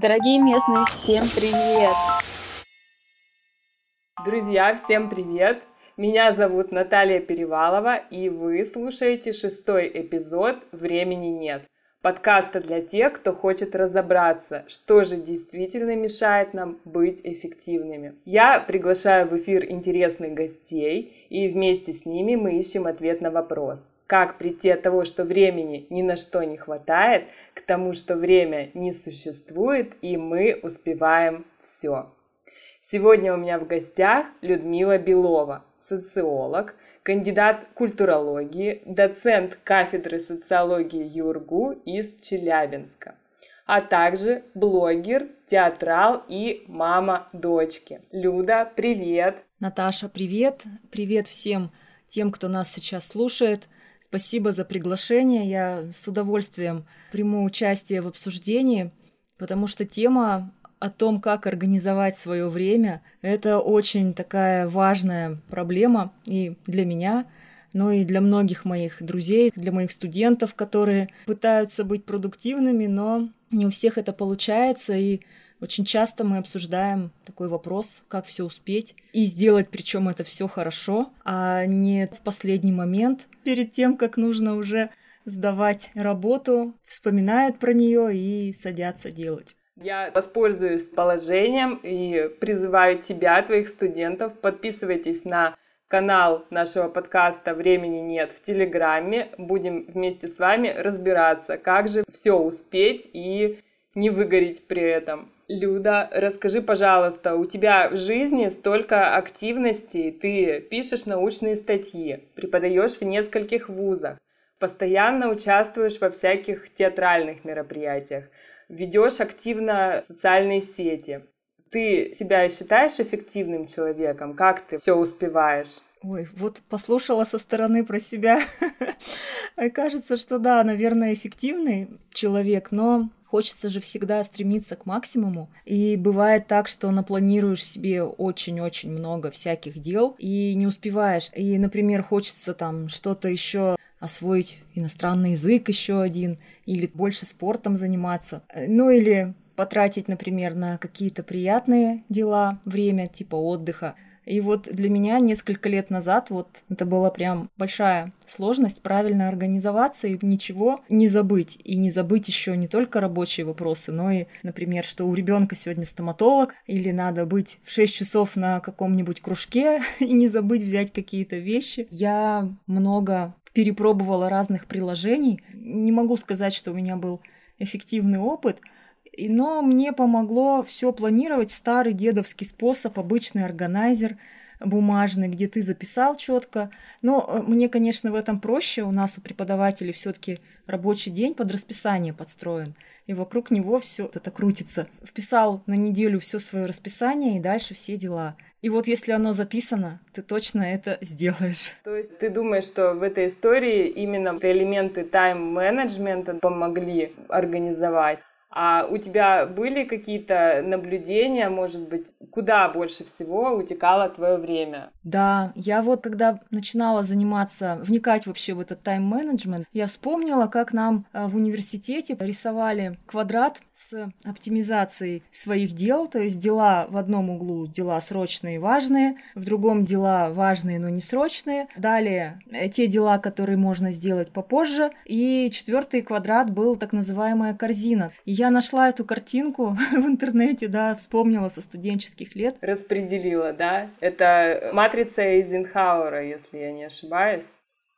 Дорогие местные, всем привет! Друзья, всем привет! Меня зовут Наталья Перевалова, и вы слушаете шестой эпизод «Времени нет» подкаста для тех, кто хочет разобраться, что же действительно мешает нам быть эффективными. Я приглашаю в эфир интересных гостей, и вместе с ними мы ищем ответ на вопрос, как прийти от того, что времени ни на что не хватает, к тому, что время не существует, и мы успеваем все. Сегодня у меня в гостях Людмила Белова, социолог, кандидат культурологии, доцент кафедры социологии ЮРГУ из Челябинска, а также блогер, театрал и мама дочки. Люда, привет! Наташа, привет! Привет всем тем, кто нас сейчас слушает – Спасибо за приглашение. Я с удовольствием приму участие в обсуждении, потому что тема о том, как организовать свое время, это очень такая важная проблема и для меня, но и для многих моих друзей, для моих студентов, которые пытаются быть продуктивными, но не у всех это получается, и очень часто мы обсуждаем такой вопрос, как все успеть и сделать, причем это все хорошо, а не в последний момент, перед тем, как нужно уже сдавать работу, вспоминают про нее и садятся делать. Я воспользуюсь положением и призываю тебя, твоих студентов, подписывайтесь на канал нашего подкаста «Времени нет» в Телеграме. Будем вместе с вами разбираться, как же все успеть и не выгореть при этом. Люда, расскажи, пожалуйста, у тебя в жизни столько активностей, ты пишешь научные статьи, преподаешь в нескольких вузах, постоянно участвуешь во всяких театральных мероприятиях, ведешь активно социальные сети. Ты себя считаешь эффективным человеком? Как ты все успеваешь? Ой, вот послушала со стороны про себя. Кажется, что да, наверное, эффективный человек, но Хочется же всегда стремиться к максимуму. И бывает так, что напланируешь себе очень-очень много всяких дел и не успеваешь. И, например, хочется там что-то еще освоить иностранный язык еще один, или больше спортом заниматься. Ну или потратить, например, на какие-то приятные дела время, типа отдыха. И вот для меня несколько лет назад вот это была прям большая сложность правильно организоваться и ничего не забыть. И не забыть еще не только рабочие вопросы, но и, например, что у ребенка сегодня стоматолог, или надо быть в 6 часов на каком-нибудь кружке и не забыть взять какие-то вещи. Я много перепробовала разных приложений. Не могу сказать, что у меня был эффективный опыт, но мне помогло все планировать старый дедовский способ, обычный органайзер бумажный, где ты записал четко. Но э, мне, конечно, в этом проще. У нас у преподавателей все-таки рабочий день под расписание подстроен. И вокруг него все это крутится. Вписал на неделю все свое расписание и дальше все дела. И вот если оно записано, ты точно это сделаешь. То есть ты думаешь, что в этой истории именно элементы тайм-менеджмента помогли организовать? А у тебя были какие-то наблюдения, может быть, куда больше всего утекало твое время? Да, я вот когда начинала заниматься, вникать вообще в этот тайм-менеджмент, я вспомнила, как нам э, в университете рисовали квадрат с оптимизацией своих дел, то есть дела в одном углу дела срочные и важные, в другом дела важные, но не срочные, далее э, те дела, которые можно сделать попозже, и четвертый квадрат был так называемая корзина. И я нашла эту картинку в интернете, да, вспомнила со студенческих лет. Распределила, да? Это матрица Эйзенхауэра, если я не ошибаюсь.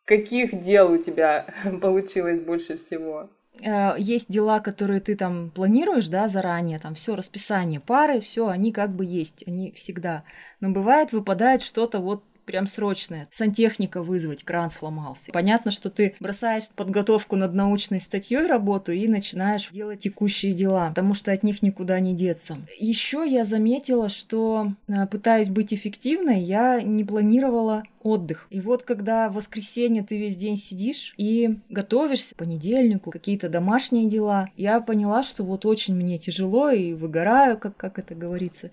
Каких дел у тебя получилось больше всего? Э, есть дела, которые ты там планируешь, да, заранее, там все расписание пары, все, они как бы есть, они всегда. Но бывает, выпадает что-то вот прям срочное. Сантехника вызвать, кран сломался. Понятно, что ты бросаешь подготовку над научной статьей работу и начинаешь делать текущие дела, потому что от них никуда не деться. Еще я заметила, что э, пытаясь быть эффективной, я не планировала отдых. И вот когда в воскресенье ты весь день сидишь и готовишься к понедельнику, какие-то домашние дела, я поняла, что вот очень мне тяжело и выгораю, как, как это говорится.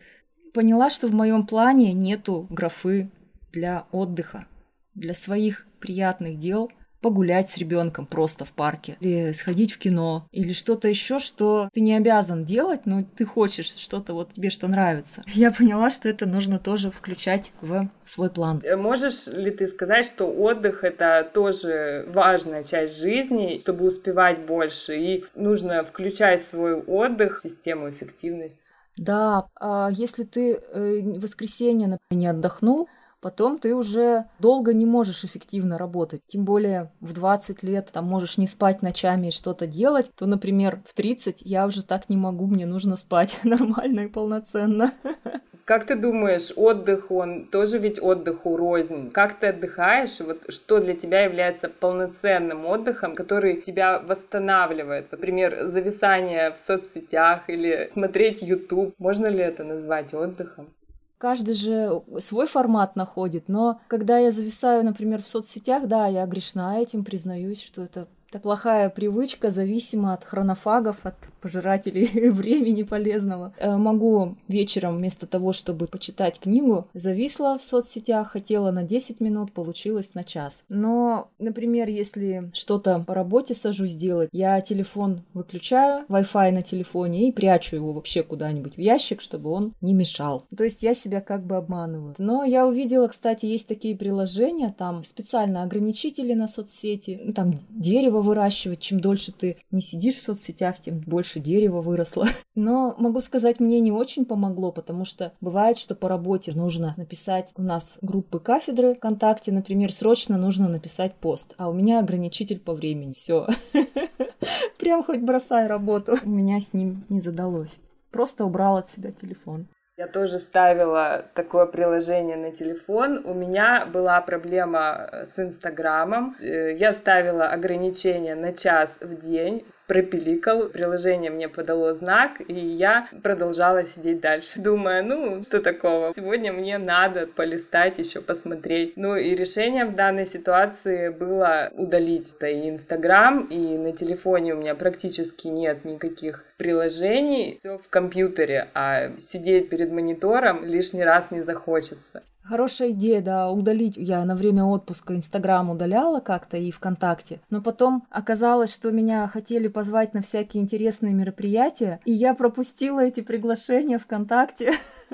Поняла, что в моем плане нету графы для отдыха, для своих приятных дел, погулять с ребенком просто в парке, или сходить в кино, или что-то еще, что ты не обязан делать, но ты хочешь что-то вот тебе что нравится. Я поняла, что это нужно тоже включать в свой план. Э, можешь ли ты сказать, что отдых это тоже важная часть жизни, чтобы успевать больше, и нужно включать свой отдых в систему эффективности? Да, а если ты э, в воскресенье не отдохнул, потом ты уже долго не можешь эффективно работать. Тем более в 20 лет там можешь не спать ночами и что-то делать, то, например, в 30 я уже так не могу, мне нужно спать нормально и полноценно. Как ты думаешь, отдых, он тоже ведь отдыху рознь? Как ты отдыхаешь? Вот что для тебя является полноценным отдыхом, который тебя восстанавливает? Например, зависание в соцсетях или смотреть YouTube. Можно ли это назвать отдыхом? Каждый же свой формат находит, но когда я зависаю, например, в соцсетях, да, я грешна этим, признаюсь, что это это плохая привычка, зависима от хронофагов, от пожирателей времени полезного. Э, могу вечером вместо того, чтобы почитать книгу, зависла в соцсетях, хотела на 10 минут, получилось на час. Но, например, если что-то по работе сажусь делать, я телефон выключаю, Wi-Fi на телефоне и прячу его вообще куда-нибудь в ящик, чтобы он не мешал. То есть я себя как бы обманываю. Но я увидела, кстати, есть такие приложения, там специально ограничители на соцсети, там дерево дерево выращивать. Чем дольше ты не сидишь в соцсетях, тем больше дерева выросло. Но могу сказать, мне не очень помогло, потому что бывает, что по работе нужно написать у нас группы кафедры ВКонтакте, например, срочно нужно написать пост, а у меня ограничитель по времени. Все. Прям хоть бросай работу. У меня с ним не задалось. Просто убрал от себя телефон. Я тоже ставила такое приложение на телефон. У меня была проблема с Инстаграмом. Э, я ставила ограничение на час в день пропиликал, приложение мне подало знак, и я продолжала сидеть дальше, думая, ну, что такого, сегодня мне надо полистать, еще посмотреть. Ну и решение в данной ситуации было удалить это и Инстаграм, и на телефоне у меня практически нет никаких приложений, все в компьютере, а сидеть перед монитором лишний раз не захочется. Хорошая идея, да, удалить. Я на время отпуска Инстаграм удаляла как-то и ВКонтакте, но потом оказалось, что меня хотели позвать на всякие интересные мероприятия, и я пропустила эти приглашения ВКонтакте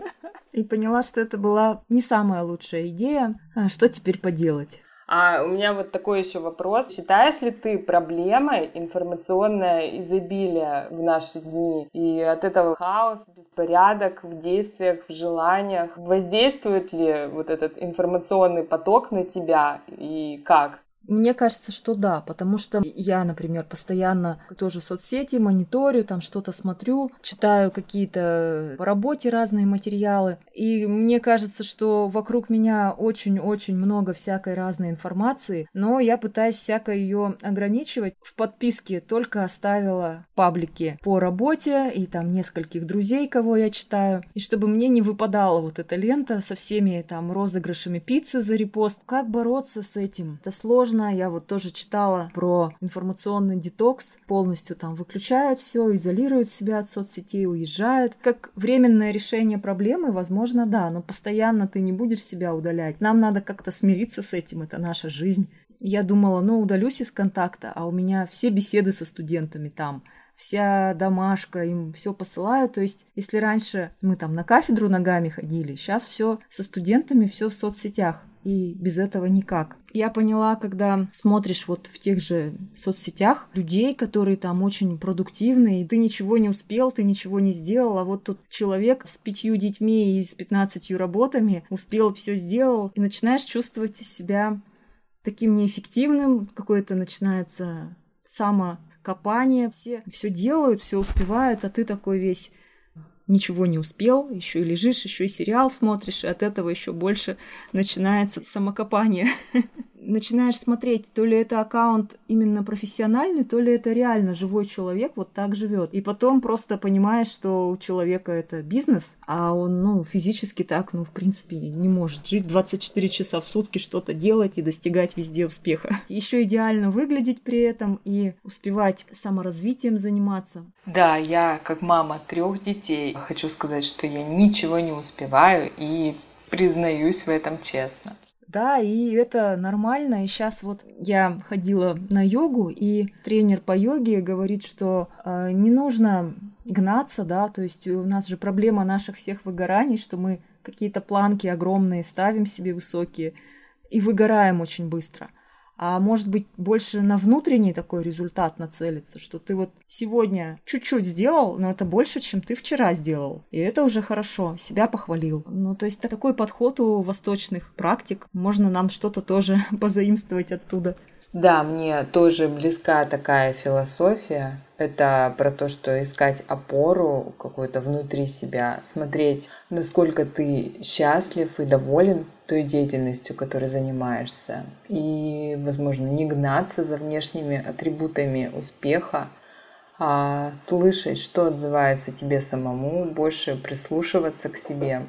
и поняла, что это была не самая лучшая идея. А что теперь поделать? А у меня вот такой еще вопрос. Считаешь ли ты проблемой информационное изобилие в наши дни? И от этого хаос, беспорядок в действиях, в желаниях. Воздействует ли вот этот информационный поток на тебя и как? Мне кажется, что да, потому что я, например, постоянно тоже соцсети мониторю, там что-то смотрю, читаю какие-то по работе разные материалы, и мне кажется, что вокруг меня очень-очень много всякой разной информации, но я пытаюсь всяко ее ограничивать. В подписке только оставила паблики по работе и там нескольких друзей, кого я читаю, и чтобы мне не выпадала вот эта лента со всеми там розыгрышами пиццы за репост. Как бороться с этим? Это сложно сложно. Я вот тоже читала про информационный детокс. Полностью там выключают все, изолируют себя от соцсетей, уезжают. Как временное решение проблемы, возможно, да, но постоянно ты не будешь себя удалять. Нам надо как-то смириться с этим, это наша жизнь. Я думала, ну, удалюсь из контакта, а у меня все беседы со студентами там вся домашка, им все посылают. То есть, если раньше мы там на кафедру ногами ходили, сейчас все со студентами, все в соцсетях и без этого никак. Я поняла, когда смотришь вот в тех же соцсетях людей, которые там очень продуктивные, и ты ничего не успел, ты ничего не сделал, а вот тут человек с пятью детьми и с пятнадцатью работами успел, все сделал, и начинаешь чувствовать себя таким неэффективным, какое-то начинается самокопание, все все делают, все успевают, а ты такой весь ничего не успел, еще и лежишь, еще и сериал смотришь, и от этого еще больше начинается самокопание. начинаешь смотреть, то ли это аккаунт именно профессиональный, то ли это реально живой человек вот так живет. И потом просто понимаешь, что у человека это бизнес, а он, ну, физически так, ну, в принципе, не может жить 24 часа в сутки, что-то делать и достигать везде успеха. Еще идеально выглядеть при этом и успевать саморазвитием заниматься. Да, я как мама трех детей хочу сказать, что я ничего не успеваю и признаюсь в этом честно. Да, и это нормально. И сейчас вот я ходила на йогу, и тренер по йоге говорит, что э, не нужно гнаться, да, то есть у нас же проблема наших всех выгораний, что мы какие-то планки огромные ставим себе высокие и выгораем очень быстро – а может быть больше на внутренний такой результат нацелиться, что ты вот сегодня чуть-чуть сделал, но это больше, чем ты вчера сделал. И это уже хорошо, себя похвалил. Ну, то есть такой подход у восточных практик, можно нам что-то тоже позаимствовать оттуда. Да, мне тоже близка такая философия. Это про то, что искать опору какую-то внутри себя, смотреть, насколько ты счастлив и доволен той деятельностью, которой занимаешься. И, возможно, не гнаться за внешними атрибутами успеха, а слышать, что отзывается тебе самому, больше прислушиваться к себе.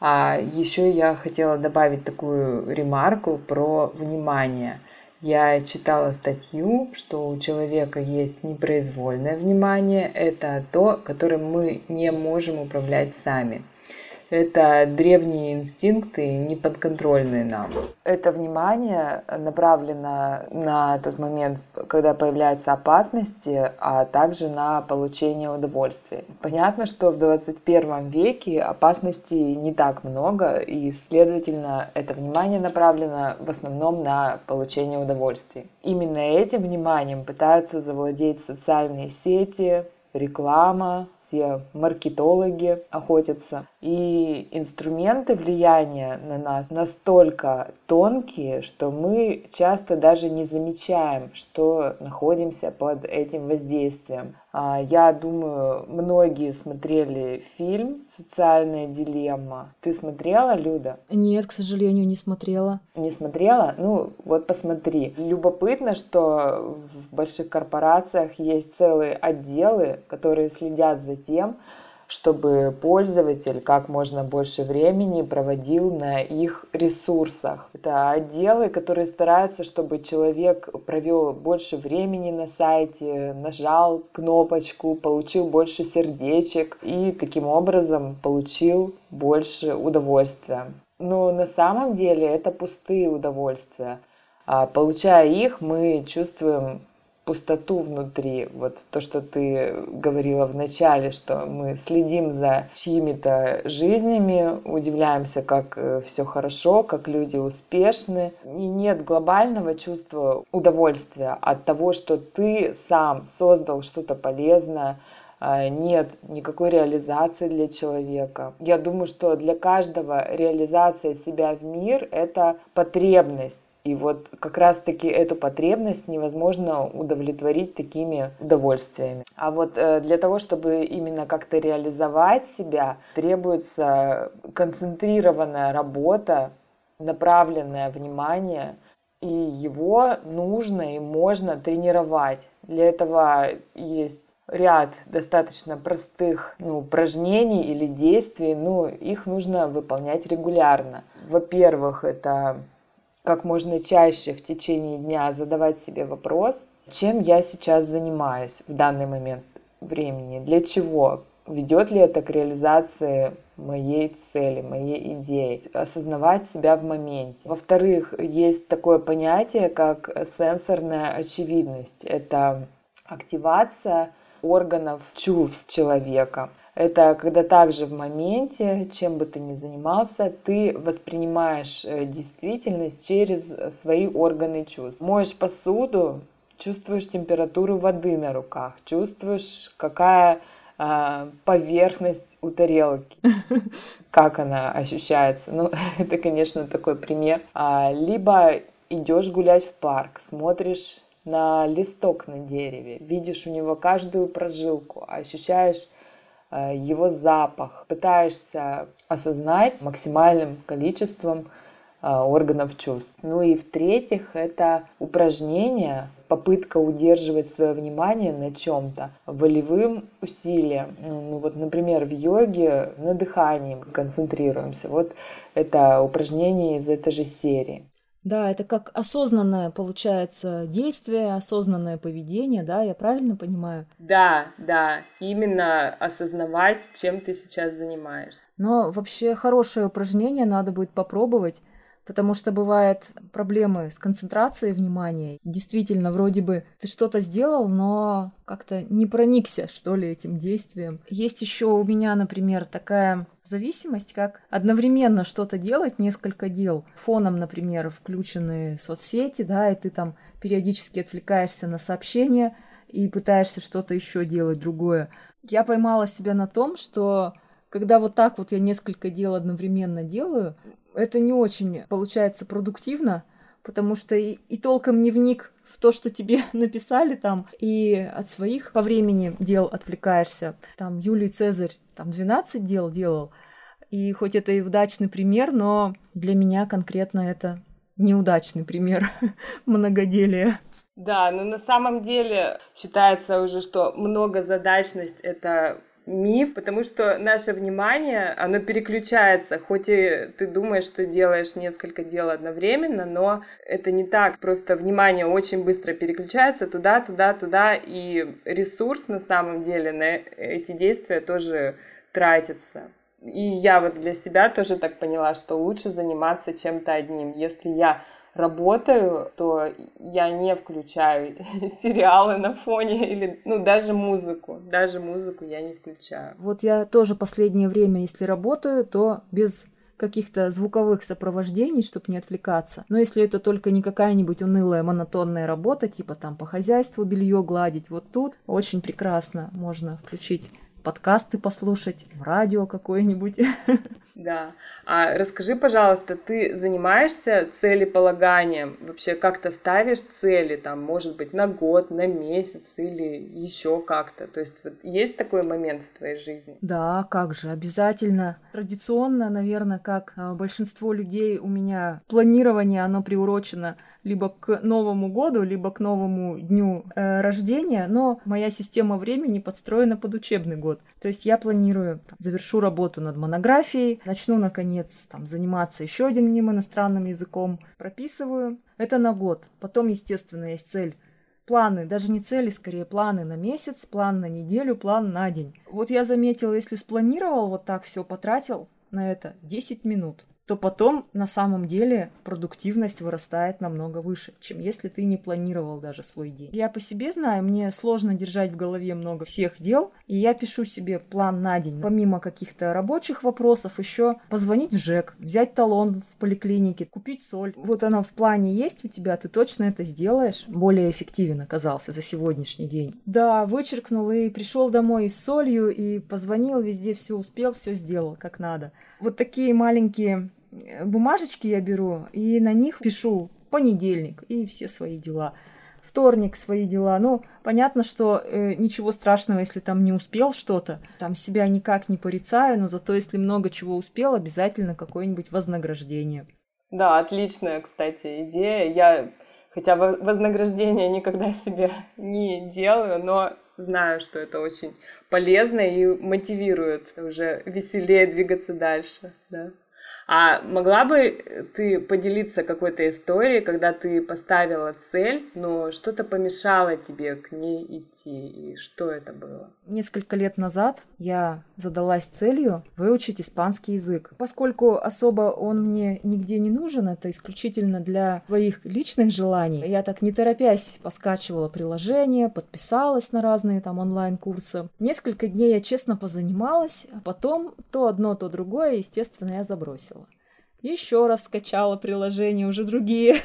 А еще я хотела добавить такую ремарку про внимание – я читала статью, что у человека есть непроизвольное внимание, это то, которым мы не можем управлять сами – это древние инстинкты, неподконтрольные нам. Это внимание направлено на тот момент, когда появляются опасности, а также на получение удовольствия. Понятно, что в 21 веке опасностей не так много, и, следовательно, это внимание направлено в основном на получение удовольствия. Именно этим вниманием пытаются завладеть социальные сети, реклама, все маркетологи охотятся. И инструменты влияния на нас настолько тонкие, что мы часто даже не замечаем, что находимся под этим воздействием. А, я думаю, многие смотрели фильм «Социальная дилемма». Ты смотрела, Люда? Нет, к сожалению, не смотрела. Не смотрела? Ну, вот посмотри. Любопытно, что в больших корпорациях есть целые отделы, которые следят за тем, чтобы пользователь как можно больше времени проводил на их ресурсах. Это отделы, которые стараются, чтобы человек провел больше времени на сайте, нажал кнопочку, получил больше сердечек и таким образом получил больше удовольствия. Но на самом деле это пустые удовольствия. А получая их, мы чувствуем пустоту внутри. Вот то, что ты говорила в начале, что мы следим за чьими-то жизнями, удивляемся, как э, все хорошо, как люди успешны. И нет глобального чувства удовольствия от того, что ты сам создал что-то полезное, а, нет никакой реализации для человека. Я думаю, что для каждого реализация себя в мир – это потребность и вот как раз-таки эту потребность невозможно удовлетворить такими удовольствиями. А вот э, для того, чтобы именно как-то реализовать себя, требуется концентрированная работа, направленное внимание, и его нужно и можно тренировать. Для этого есть ряд достаточно простых ну, упражнений или действий, но их нужно выполнять регулярно. Во-первых, это как можно чаще в течение дня задавать себе вопрос, чем я сейчас занимаюсь в данный момент времени, для чего, ведет ли это к реализации моей цели, моей идеи, осознавать себя в моменте. Во-вторых, есть такое понятие, как сенсорная очевидность. Это активация органов чувств человека. Это когда также в моменте, чем бы ты ни занимался, ты воспринимаешь э, действительность через свои органы чувств. Моешь посуду, чувствуешь температуру воды на руках, чувствуешь, какая а, поверхность у тарелки, как она ощущается. Ну, это, конечно, такой пример. А, либо идешь гулять в парк, смотришь на листок на дереве, видишь у него каждую прожилку, ощущаешь его запах, пытаешься осознать максимальным количеством э, органов чувств. Ну и в-третьих, это упражнение, попытка удерживать свое внимание на чем-то волевым усилием. Ну вот, например, в йоге на дыхании концентрируемся. Вот это упражнение из этой же серии. Да, это как осознанное, получается, действие, осознанное поведение, да, я правильно понимаю? Да, да, именно осознавать, чем ты сейчас занимаешься. Но вообще хорошее упражнение, надо будет попробовать, Потому что бывают проблемы с концентрацией внимания. Действительно, вроде бы ты что-то сделал, но как-то не проникся, что ли, этим действием. Есть еще у меня, например, такая зависимость, как одновременно что-то делать, несколько дел. Фоном, например, включены соцсети, да, и ты там периодически отвлекаешься на сообщения и пытаешься что-то еще делать другое. Я поймала себя на том, что когда вот так вот я несколько дел одновременно делаю, это не очень получается продуктивно, потому что и, и толком не вник в то, что тебе написали там, и от своих по времени дел отвлекаешься. Там Юлий Цезарь там 12 дел делал, и хоть это и удачный пример, но для меня конкретно это неудачный пример многоделия. Да, но на самом деле считается уже, что многозадачность — это миф, потому что наше внимание, оно переключается, хоть и ты думаешь, что делаешь несколько дел одновременно, но это не так, просто внимание очень быстро переключается туда, туда, туда, и ресурс на самом деле на эти действия тоже тратится. И я вот для себя тоже так поняла, что лучше заниматься чем-то одним. Если я работаю, то я не включаю сериалы на фоне или, ну, даже музыку. Даже музыку я не включаю. Вот я тоже последнее время, если работаю, то без каких-то звуковых сопровождений, чтобы не отвлекаться. Но если это только не какая-нибудь унылая монотонная работа, типа там по хозяйству белье гладить, вот тут очень прекрасно можно включить подкасты послушать, радио какое-нибудь. Да. А расскажи, пожалуйста, ты занимаешься целеполаганием? Вообще как-то ставишь цели, там, может быть, на год, на месяц или еще как-то? То есть вот есть такой момент в твоей жизни? Да, как же, обязательно. Традиционно, наверное, как а, большинство людей у меня планирование, оно приурочено либо к Новому году, либо к новому дню э, рождения, но моя система времени подстроена под учебный год. То есть я планирую, там, завершу работу над монографией, начну, наконец, там, заниматься еще одним иностранным языком, прописываю. Это на год. Потом, естественно, есть цель планы, даже не цели, скорее планы на месяц, план на неделю, план на день. Вот я заметила, если спланировал вот так все, потратил на это 10 минут, то потом на самом деле продуктивность вырастает намного выше, чем если ты не планировал даже свой день. Я по себе знаю, мне сложно держать в голове много всех дел, и я пишу себе план на день. Помимо каких-то рабочих вопросов, еще позвонить в ЖЭК, взять талон в поликлинике, купить соль. Вот она в плане есть у тебя, ты точно это сделаешь. Более эффективен оказался за сегодняшний день. Да, вычеркнул и пришел домой с солью, и позвонил везде, все успел, все сделал как надо. Вот такие маленькие э, бумажечки я беру, и на них пишу понедельник и все свои дела. Вторник свои дела. Ну, понятно, что э, ничего страшного, если там не успел что-то. Там себя никак не порицаю, но зато если много чего успел, обязательно какое-нибудь вознаграждение. Да, отличная, кстати, идея. Я, хотя вознаграждение никогда себе не делаю, но знаю, что это очень полезно и мотивирует уже веселее двигаться дальше, да. А могла бы ты поделиться какой-то историей, когда ты поставила цель, но что-то помешало тебе к ней идти, и что это было? Несколько лет назад я задалась целью выучить испанский язык. Поскольку особо он мне нигде не нужен, это исключительно для своих личных желаний, я так не торопясь поскачивала приложение, подписалась на разные там онлайн-курсы. Несколько дней я честно позанималась, а потом то одно, то другое, естественно, я забросила еще раз скачала приложение, уже другие.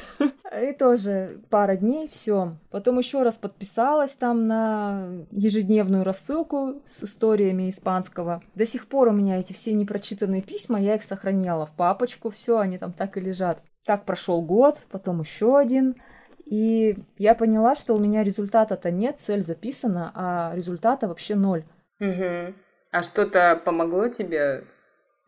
И тоже пара дней, все. Потом еще раз подписалась там на ежедневную рассылку с историями испанского. До сих пор у меня эти все непрочитанные письма, я их сохраняла в папочку, все, они там так и лежат. Так прошел год, потом еще один. И я поняла, что у меня результата-то нет, цель записана, а результата вообще ноль. Угу. А что-то помогло тебе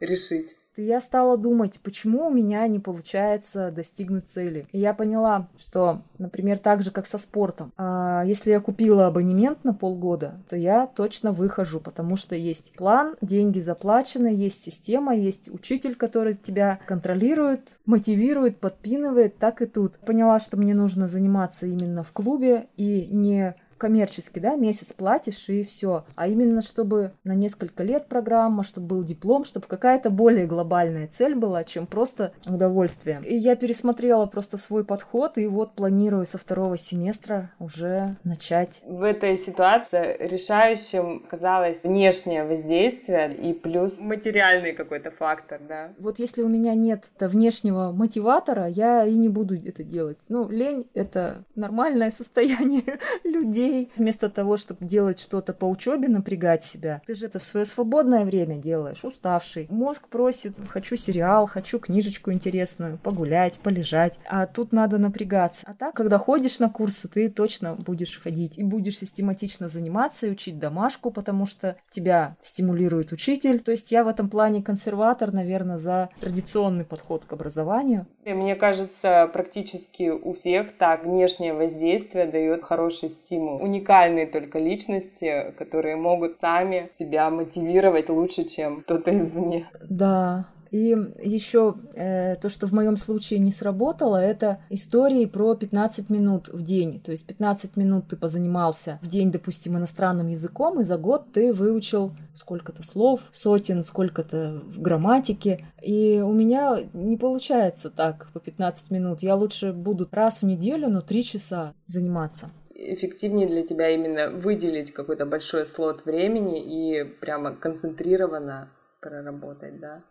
решить? Я стала думать, почему у меня не получается достигнуть цели. И я поняла, что, например, так же, как со спортом, а если я купила абонемент на полгода, то я точно выхожу, потому что есть план, деньги заплачены, есть система, есть учитель, который тебя контролирует, мотивирует, подпинывает, так и тут. Поняла, что мне нужно заниматься именно в клубе и не коммерчески, да, месяц платишь и все. А именно, чтобы на несколько лет программа, чтобы был диплом, чтобы какая-то более глобальная цель была, чем просто удовольствие. И я пересмотрела просто свой подход, и вот планирую со второго семестра уже начать. В этой ситуации решающим казалось внешнее воздействие и плюс материальный какой-то фактор, да? Вот если у меня нет внешнего мотиватора, я и не буду это делать. Ну, лень — это нормальное состояние людей, друзей, вместо того, чтобы делать что-то по учебе, напрягать себя. Ты же это в свое свободное время делаешь, уставший. Мозг просит, хочу сериал, хочу книжечку интересную, погулять, полежать. А тут надо напрягаться. А так, когда ходишь на курсы, ты точно будешь ходить и будешь систематично заниматься и учить домашку, потому что тебя стимулирует учитель. То есть я в этом плане консерватор, наверное, за традиционный подход к образованию. И мне кажется, практически у всех так внешнее воздействие дает хороший стимул уникальные только личности, которые могут сами себя мотивировать лучше, чем кто-то извне. Да, и еще э, то, что в моем случае не сработало, это истории про 15 минут в день. То есть 15 минут ты позанимался в день, допустим, иностранным языком, и за год ты выучил сколько-то слов, сотен, сколько-то в грамматике. И у меня не получается так по 15 минут. Я лучше буду раз в неделю, но 3 часа заниматься эффективнее для тебя именно выделить какой-то большой слот времени и прямо концентрированно проработать, да?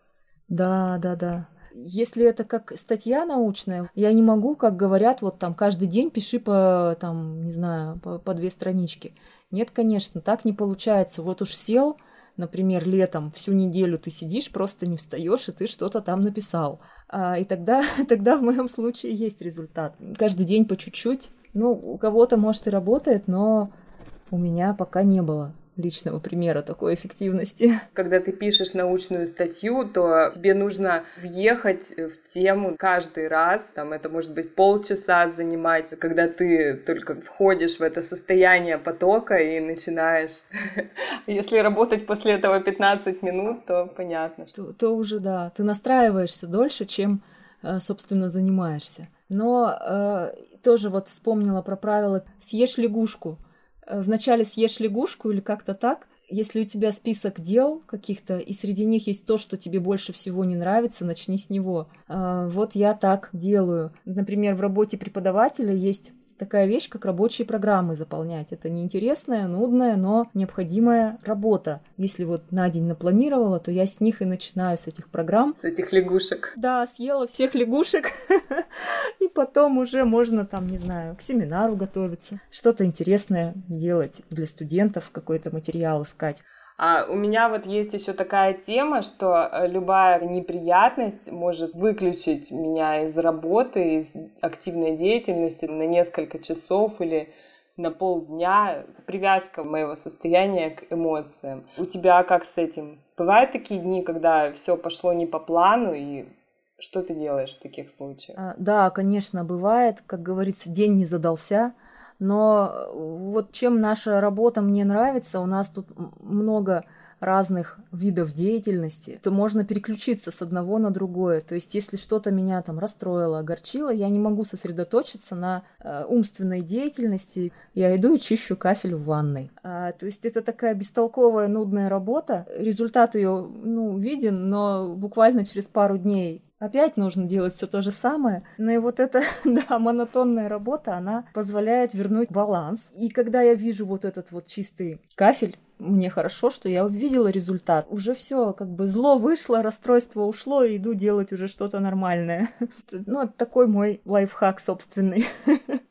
Да, да, да. Если это как статья научная, я не могу, как говорят, вот там каждый день пиши по, там, не знаю, по, по две странички. Нет, конечно, так не получается. Вот уж сел, например, летом всю неделю ты сидишь, просто не встаешь, и ты что-то там написал. А, и тогда, тогда в моем случае есть результат. Каждый день по чуть-чуть, ну, у кого-то, может, и работает, но у меня пока не было личного примера такой эффективности. Когда ты пишешь научную статью, то тебе нужно въехать в тему каждый раз. Там это может быть полчаса занимать, когда ты только входишь в это состояние потока и начинаешь. Если работать после этого 15 минут, то понятно. То, то уже да, ты настраиваешься дольше, чем, э, собственно, занимаешься. Но э, тоже вот вспомнила про правило «съешь лягушку». Э, вначале съешь лягушку или как-то так. Если у тебя список дел каких-то, и среди них есть то, что тебе больше всего не нравится, начни с него. Э, вот я так делаю. Например, в работе преподавателя есть такая вещь, как рабочие программы заполнять. Это неинтересная, нудная, но необходимая работа. Если вот на день напланировала, то я с них и начинаю, с этих программ. С этих лягушек. Да, съела всех лягушек. И потом уже можно там, не знаю, к семинару готовиться. Что-то интересное делать для студентов, какой-то материал искать. А у меня вот есть еще такая тема, что э, любая неприятность может выключить меня из работы, из активной деятельности на несколько часов или на полдня. Привязка моего состояния к эмоциям. У тебя как с этим? Бывают такие дни, когда все пошло не по плану и что ты делаешь в таких случаях? А, да, конечно, бывает. Как говорится, день не задался. Но э, вот чем наша работа мне нравится, у нас тут много разных видов деятельности, то можно переключиться с одного на другое. То есть, если что-то меня там расстроило, огорчило, я не могу сосредоточиться на э, умственной деятельности. Я иду и чищу кафель в ванной. А, то есть, это такая бестолковая, нудная работа. Результат ее, ну, виден, но буквально через пару дней Опять нужно делать все то же самое. Но и вот эта, да, монотонная работа, она позволяет вернуть баланс. И когда я вижу вот этот вот чистый кафель, мне хорошо, что я увидела результат. Уже все, как бы зло вышло, расстройство ушло, и иду делать уже что-то нормальное. Ну, такой мой лайфхак собственный.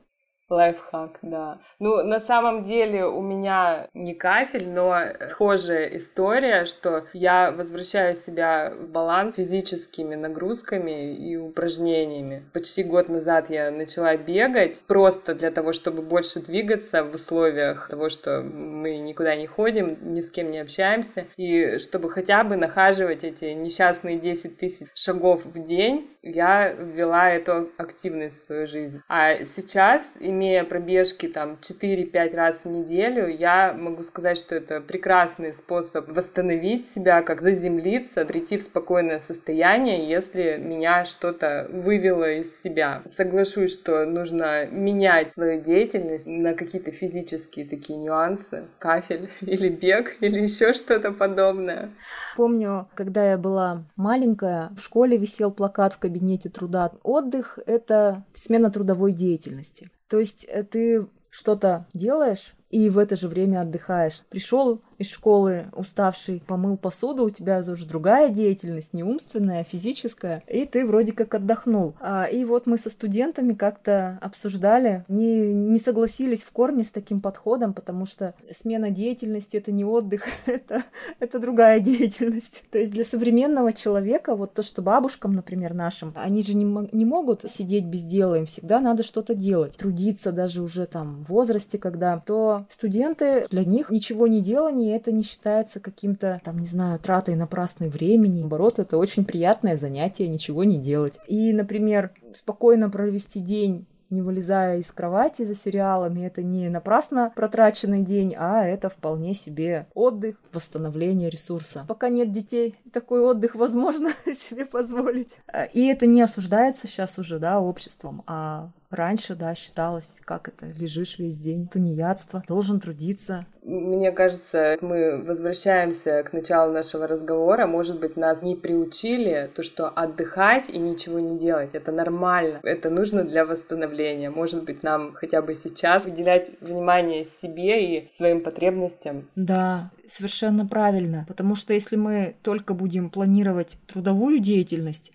Лайфхак, да. Ну, на самом деле у меня не кафель, но схожая история, что я возвращаю себя в баланс физическими нагрузками и упражнениями. Почти год назад я начала бегать просто для того, чтобы больше двигаться в условиях того, что мы никуда не ходим, ни с кем не общаемся, и чтобы хотя бы нахаживать эти несчастные 10 тысяч шагов в день, я ввела эту активность в свою жизнь. А сейчас именно имея пробежки там 4-5 раз в неделю, я могу сказать, что это прекрасный способ восстановить себя, как заземлиться, прийти в спокойное состояние, если меня что-то вывело из себя. Соглашусь, что нужно менять свою деятельность на какие-то физические такие нюансы, кафель или бег или еще что-то подобное. Помню, когда я была маленькая, в школе висел плакат в кабинете труда. Отдых — это смена трудовой деятельности. То есть э, ты что-то делаешь, и в это же время отдыхаешь. Пришел из школы уставший, помыл посуду, у тебя уже другая деятельность, не умственная, а физическая, и ты вроде как отдохнул. А, и вот мы со студентами как-то обсуждали, не, не согласились в корне с таким подходом, потому что смена деятельности — это не отдых, это, это другая деятельность. То есть для современного человека, вот то, что бабушкам, например, нашим, они же не, не могут сидеть без дела, им всегда надо что-то делать, трудиться даже уже там в возрасте, когда, то студенты, для них ничего не делание это не считается каким-то, там, не знаю, тратой напрасной времени. Наоборот, это очень приятное занятие, ничего не делать. И, например, спокойно провести день не вылезая из кровати за сериалами. Это не напрасно протраченный день, а это вполне себе отдых, восстановление ресурса. Пока нет детей, такой отдых возможно себе позволить. И это не осуждается сейчас уже, да, обществом, а Раньше, да, считалось, как это, лежишь весь день, тунеядство, должен трудиться. Мне кажется, мы возвращаемся к началу нашего разговора. Может быть, нас не приучили то, что отдыхать и ничего не делать. Это нормально. Это нужно для восстановления. Может быть, нам хотя бы сейчас уделять внимание себе и своим потребностям. Да, совершенно правильно. Потому что если мы только будем планировать трудовую деятельность,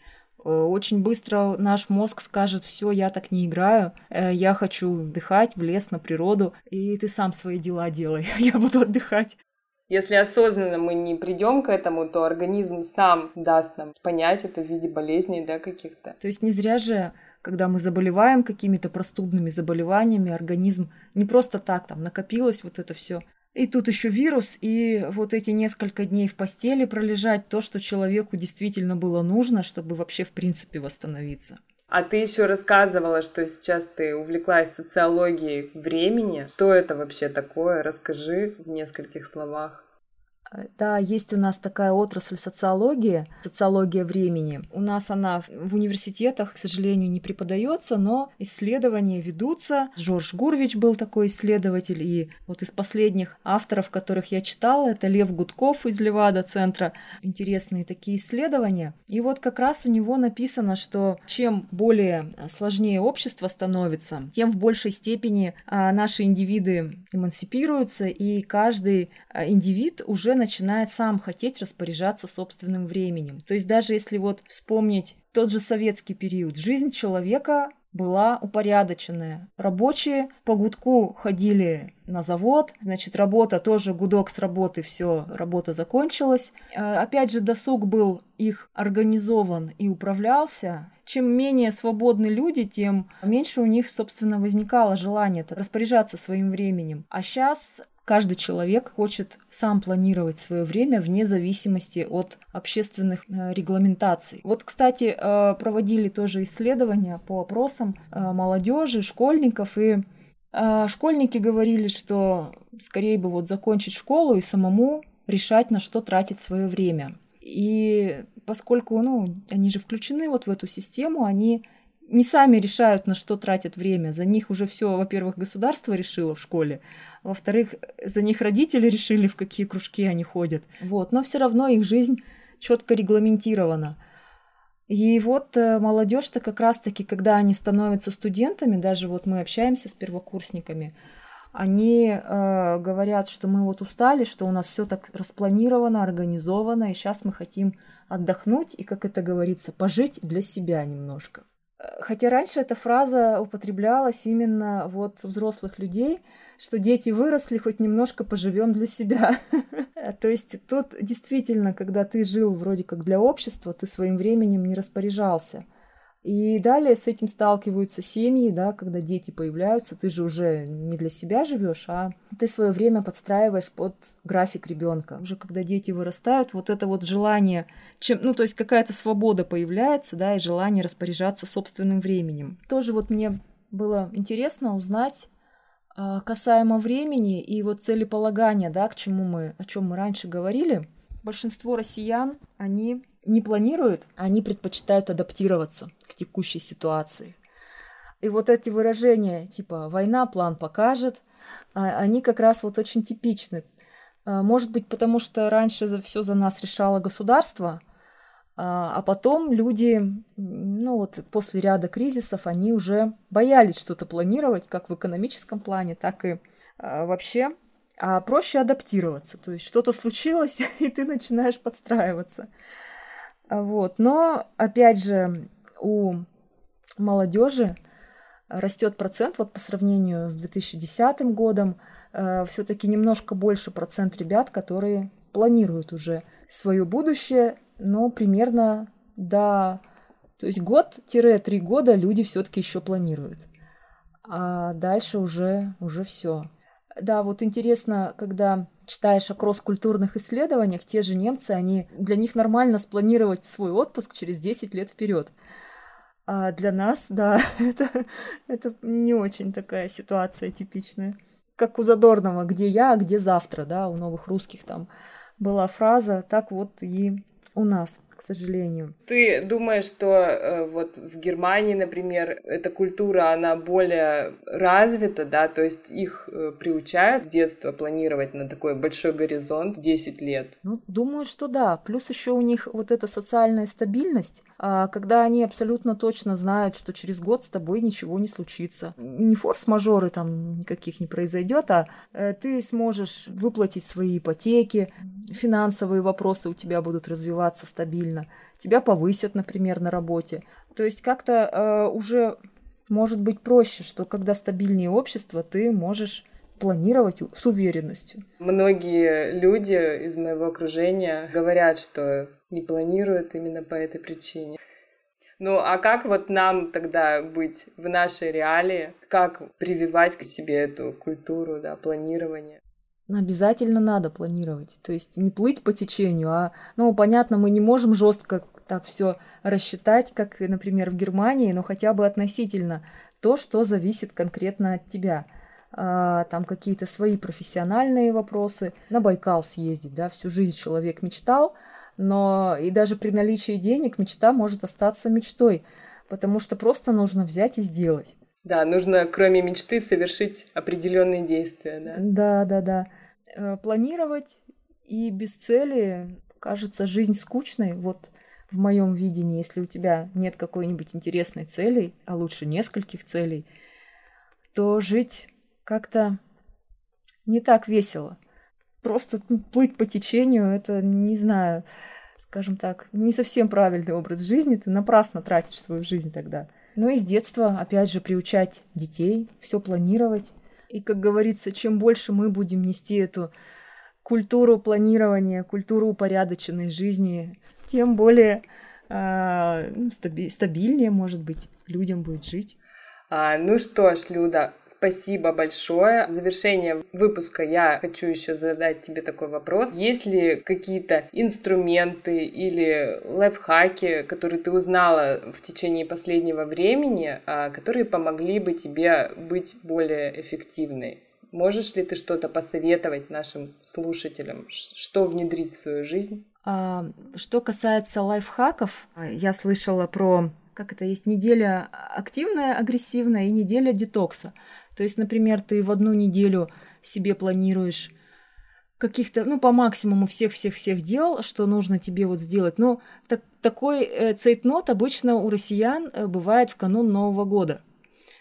очень быстро наш мозг скажет, все, я так не играю, э, я хочу отдыхать в лес, на природу, и ты сам свои дела делай, я буду отдыхать. Если осознанно мы не придем к этому, то организм сам даст нам понять это в виде болезней, да, каких-то. То есть не зря же когда мы заболеваем какими-то простудными заболеваниями, организм не просто так там накопилось вот это все и тут еще вирус, и вот эти несколько дней в постели пролежать, то, что человеку действительно было нужно, чтобы вообще в принципе восстановиться. А ты еще рассказывала, что сейчас ты увлеклась социологией времени. Что это вообще такое? Расскажи в нескольких словах. Да, есть у нас такая отрасль социологии, социология времени. У нас она в университетах, к сожалению, не преподается, но исследования ведутся. Жорж Гурвич был такой исследователь, и вот из последних авторов, которых я читала, это Лев Гудков из Левада-центра. Интересные такие исследования. И вот как раз у него написано, что чем более сложнее общество становится, тем в большей степени а, наши индивиды эмансипируются, и каждый а, индивид уже начинает сам хотеть распоряжаться собственным временем. То есть даже если вот вспомнить тот же советский период, жизнь человека была упорядоченная. Рабочие по гудку ходили на завод, значит, работа тоже, гудок с работы, все, работа закончилась. А, опять же, досуг был их организован и управлялся. Чем менее свободны люди, тем меньше у них, собственно, возникало желание распоряжаться своим временем. А сейчас Каждый человек хочет сам планировать свое время вне зависимости от общественных э, регламентаций. Вот, кстати, э, проводили тоже исследования по опросам э, молодежи, школьников, и школьники говорили, что скорее бы вот закончить школу и самому решать, на что тратить свое время. И поскольку ну, они же включены вот в эту систему, они не сами решают, на что тратят время. За них уже все, во-первых, государство решило в школе, во-вторых, за них родители решили, в какие кружки они ходят. Вот. Но все равно их жизнь четко регламентирована. И вот э, молодежь-то как раз-таки, когда они становятся студентами, даже вот мы общаемся с первокурсниками, они э, говорят, что мы вот устали, что у нас все так распланировано, организовано, и сейчас мы хотим отдохнуть и, как это говорится, пожить для себя немножко. Хотя раньше эта фраза употреблялась именно вот у взрослых людей, что дети выросли, хоть немножко поживем для себя. То есть тут действительно, когда ты жил вроде как для общества, ты своим временем не распоряжался. И далее с этим сталкиваются семьи, да, когда дети появляются, ты же уже не для себя живешь, а ты свое время подстраиваешь под график ребенка. Уже когда дети вырастают, вот это вот желание, чем, ну то есть какая-то свобода появляется, да, и желание распоряжаться собственным временем. Тоже вот мне было интересно узнать а, касаемо времени и вот целеполагания, да, к чему мы, о чем мы раньше говорили. Большинство россиян, они не планируют, они предпочитают адаптироваться к текущей ситуации. И вот эти выражения типа «война план покажет», а, они как раз вот очень типичны. А, может быть, потому что раньше все за нас решало государство, а потом люди, ну вот после ряда кризисов, они уже боялись что-то планировать, как в экономическом плане, так и вообще а проще адаптироваться. То есть что-то случилось, и ты начинаешь подстраиваться. Вот. Но, опять же, у молодежи растет процент, вот по сравнению с 2010 годом, э, все-таки немножко больше процент ребят, которые планируют уже свое будущее, но примерно до... То есть год-три года люди все-таки еще планируют. А дальше уже, уже все. Да, вот интересно, когда читаешь о кросс-культурных исследованиях, те же немцы, они, для них нормально спланировать свой отпуск через 10 лет вперед. А для нас, да, это, это не очень такая ситуация типичная. Как у Задорнова, где я, а где завтра, да, у новых русских там была фраза, так вот и у нас к сожалению. Ты думаешь, что э, вот в Германии, например, эта культура, она более развита, да, то есть их э, приучают с детства планировать на такой большой горизонт 10 лет? Ну, думаю, что да. Плюс еще у них вот эта социальная стабильность, а, когда они абсолютно точно знают, что через год с тобой ничего не случится. Не форс-мажоры там никаких не произойдет, а э, ты сможешь выплатить свои ипотеки, финансовые вопросы у тебя будут развиваться стабильно сильно, тебя повысят, например, на работе. То есть как-то э, уже может быть проще, что когда стабильнее общество, ты можешь планировать с уверенностью. Многие люди из моего окружения говорят, что не планируют именно по этой причине. Ну, а как вот нам тогда быть в нашей реалии? Как прививать к себе эту культуру, да, планирования? Ну, обязательно надо планировать. То есть не плыть по течению, а, ну, понятно, мы не можем жестко так все рассчитать, как, например, в Германии, но хотя бы относительно то, что зависит конкретно от тебя. А, там какие-то свои профессиональные вопросы. На Байкал съездить, да, всю жизнь человек мечтал, но и даже при наличии денег мечта может остаться мечтой, потому что просто нужно взять и сделать. Да, нужно кроме мечты совершить определенные действия. Да, да, да. да. Э, планировать и без цели кажется жизнь скучной. Вот в моем видении, если у тебя нет какой-нибудь интересной цели, а лучше нескольких целей, то жить как-то не так весело. Просто плыть по течению, это, не знаю, скажем так, не совсем правильный образ жизни. Ты напрасно тратишь свою жизнь тогда. Ну и с детства, опять же, приучать детей, все планировать. И, как говорится, чем больше мы будем нести эту культуру планирования, культуру упорядоченной жизни, тем более э, стаби- стабильнее, может быть, людям будет жить. А, ну что ж, Люда, Спасибо большое. В завершение выпуска я хочу еще задать тебе такой вопрос. Есть ли какие-то инструменты или лайфхаки, которые ты узнала в течение последнего времени, а, которые помогли бы тебе быть более эффективной? Можешь ли ты что-то посоветовать нашим слушателям, что внедрить в свою жизнь? А, что касается лайфхаков, я слышала про как это есть неделя активная, агрессивная и неделя детокса. То есть, например, ты в одну неделю себе планируешь каких-то, ну, по максимуму всех-всех-всех дел, что нужно тебе вот сделать. Но так, такой э, цейтнот обычно у россиян э, бывает в канун Нового года.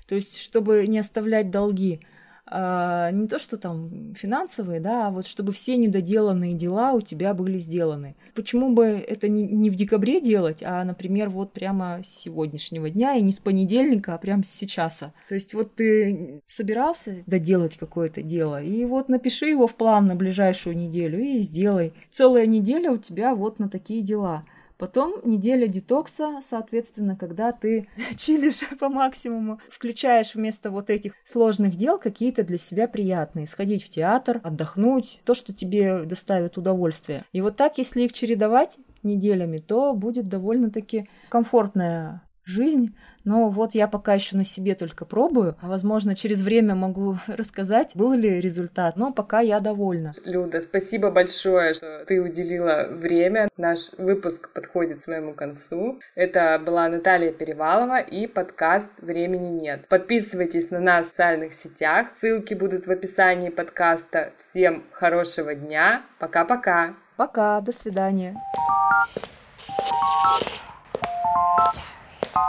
То есть, чтобы не оставлять долги – не то, что там финансовые, да, а вот чтобы все недоделанные дела у тебя были сделаны. Почему бы это не, не в декабре делать, а, например, вот прямо с сегодняшнего дня и не с понедельника, а прямо с сейчас. То есть вот ты собирался доделать какое-то дело, и вот напиши его в план на ближайшую неделю и сделай. Целая неделя у тебя вот на такие дела. Потом неделя детокса, соответственно, когда ты чилишь по максимуму, включаешь вместо вот этих сложных дел какие-то для себя приятные. Сходить в театр, отдохнуть, то, что тебе доставит удовольствие. И вот так, если их чередовать неделями, то будет довольно-таки комфортная жизнь. Но вот я пока еще на себе только пробую. А возможно, через время могу рассказать, был ли результат. Но пока я довольна. Люда, спасибо большое, что ты уделила время. Наш выпуск подходит к своему концу. Это была Наталья Перевалова и подкаст «Времени нет». Подписывайтесь на нас в социальных сетях. Ссылки будут в описании подкаста. Всем хорошего дня. Пока-пока. Пока, до свидания. Thank you